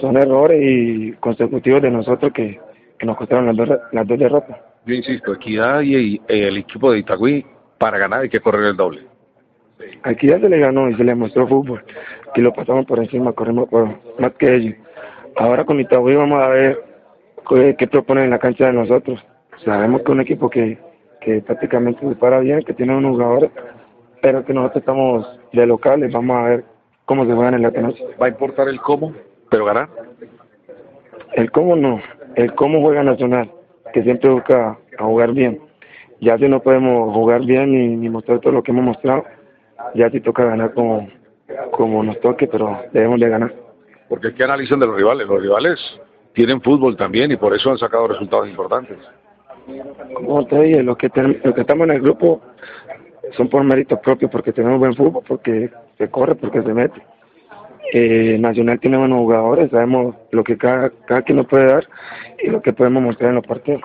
Son errores y consecutivos de nosotros que, que nos costaron las dos, las dos derrotas. Yo insisto, Equidad y el equipo de Itagüí, para ganar hay que correr el doble. Aquí ya se le ganó y se le mostró fútbol y lo pasamos por encima, corrimos por más que ellos. Ahora con Itagüí vamos a ver qué, qué proponen en la cancha de nosotros. Sabemos que es un equipo que, que prácticamente se para bien, que tiene unos jugadores, pero que nosotros estamos de locales, vamos a ver cómo se juegan en la noche. ¿Va a importar el cómo, pero ganar? El cómo no, el cómo juega Nacional, que siempre busca a jugar bien. Ya si no podemos jugar bien ni, ni mostrar todo lo que hemos mostrado, ya sí toca ganar como, como nos toque, pero debemos de ganar. Porque ¿qué analizan de los rivales? Los rivales tienen fútbol también y por eso han sacado resultados importantes. Como te dije, los que, ten- los que estamos en el grupo son por méritos propios, porque tenemos buen fútbol, porque se corre, porque se mete. Eh, Nacional tiene buenos jugadores, sabemos lo que cada, cada quien nos puede dar y lo que podemos mostrar en los partidos.